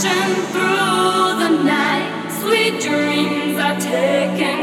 passion through the night. Sweet dreams are taken.